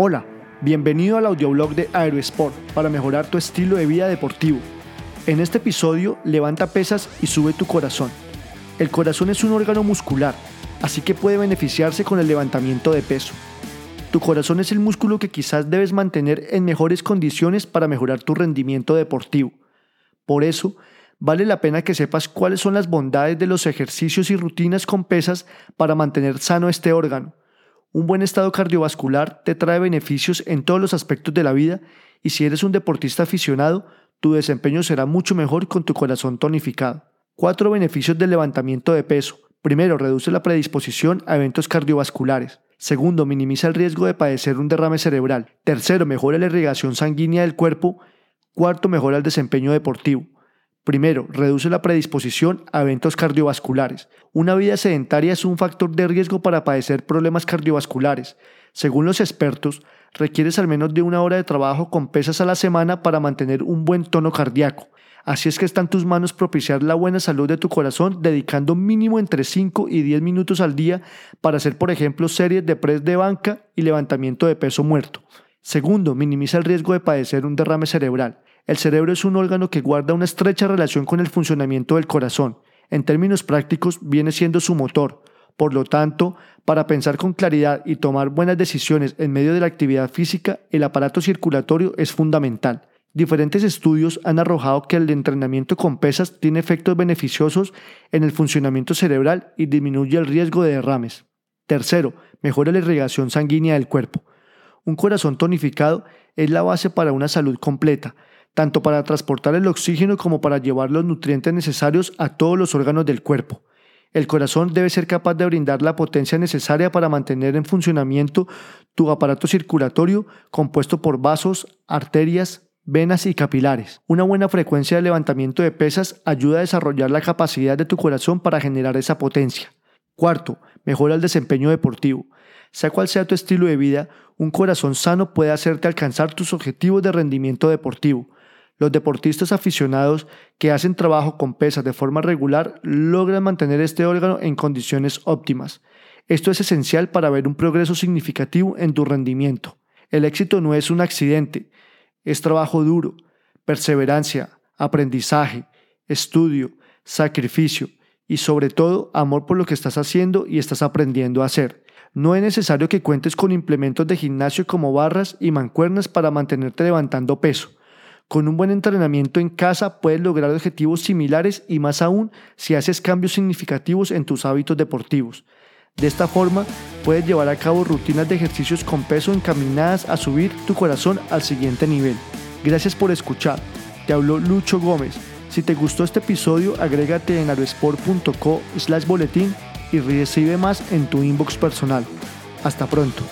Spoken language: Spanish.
Hola, bienvenido al audioblog de Aerosport para mejorar tu estilo de vida deportivo. En este episodio, levanta pesas y sube tu corazón. El corazón es un órgano muscular, así que puede beneficiarse con el levantamiento de peso. Tu corazón es el músculo que quizás debes mantener en mejores condiciones para mejorar tu rendimiento deportivo. Por eso, vale la pena que sepas cuáles son las bondades de los ejercicios y rutinas con pesas para mantener sano este órgano. Un buen estado cardiovascular te trae beneficios en todos los aspectos de la vida y si eres un deportista aficionado, tu desempeño será mucho mejor con tu corazón tonificado. Cuatro beneficios del levantamiento de peso. Primero, reduce la predisposición a eventos cardiovasculares. Segundo, minimiza el riesgo de padecer un derrame cerebral. Tercero, mejora la irrigación sanguínea del cuerpo. Cuarto, mejora el desempeño deportivo. Primero, reduce la predisposición a eventos cardiovasculares. Una vida sedentaria es un factor de riesgo para padecer problemas cardiovasculares. Según los expertos, requieres al menos de una hora de trabajo con pesas a la semana para mantener un buen tono cardíaco. Así es que está en tus manos propiciar la buena salud de tu corazón dedicando mínimo entre 5 y 10 minutos al día para hacer, por ejemplo, series de press de banca y levantamiento de peso muerto. Segundo, minimiza el riesgo de padecer un derrame cerebral. El cerebro es un órgano que guarda una estrecha relación con el funcionamiento del corazón. En términos prácticos, viene siendo su motor. Por lo tanto, para pensar con claridad y tomar buenas decisiones en medio de la actividad física, el aparato circulatorio es fundamental. Diferentes estudios han arrojado que el entrenamiento con pesas tiene efectos beneficiosos en el funcionamiento cerebral y disminuye el riesgo de derrames. Tercero, mejora la irrigación sanguínea del cuerpo. Un corazón tonificado es la base para una salud completa tanto para transportar el oxígeno como para llevar los nutrientes necesarios a todos los órganos del cuerpo. El corazón debe ser capaz de brindar la potencia necesaria para mantener en funcionamiento tu aparato circulatorio compuesto por vasos, arterias, venas y capilares. Una buena frecuencia de levantamiento de pesas ayuda a desarrollar la capacidad de tu corazón para generar esa potencia. Cuarto, mejora el desempeño deportivo. Sea cual sea tu estilo de vida, un corazón sano puede hacerte alcanzar tus objetivos de rendimiento deportivo. Los deportistas aficionados que hacen trabajo con pesas de forma regular logran mantener este órgano en condiciones óptimas. Esto es esencial para ver un progreso significativo en tu rendimiento. El éxito no es un accidente, es trabajo duro, perseverancia, aprendizaje, estudio, sacrificio y sobre todo amor por lo que estás haciendo y estás aprendiendo a hacer. No es necesario que cuentes con implementos de gimnasio como barras y mancuernas para mantenerte levantando peso. Con un buen entrenamiento en casa puedes lograr objetivos similares y más aún si haces cambios significativos en tus hábitos deportivos. De esta forma, puedes llevar a cabo rutinas de ejercicios con peso encaminadas a subir tu corazón al siguiente nivel. Gracias por escuchar. Te habló Lucho Gómez. Si te gustó este episodio, agrégate en aerosport.co slash boletín y recibe más en tu inbox personal. Hasta pronto.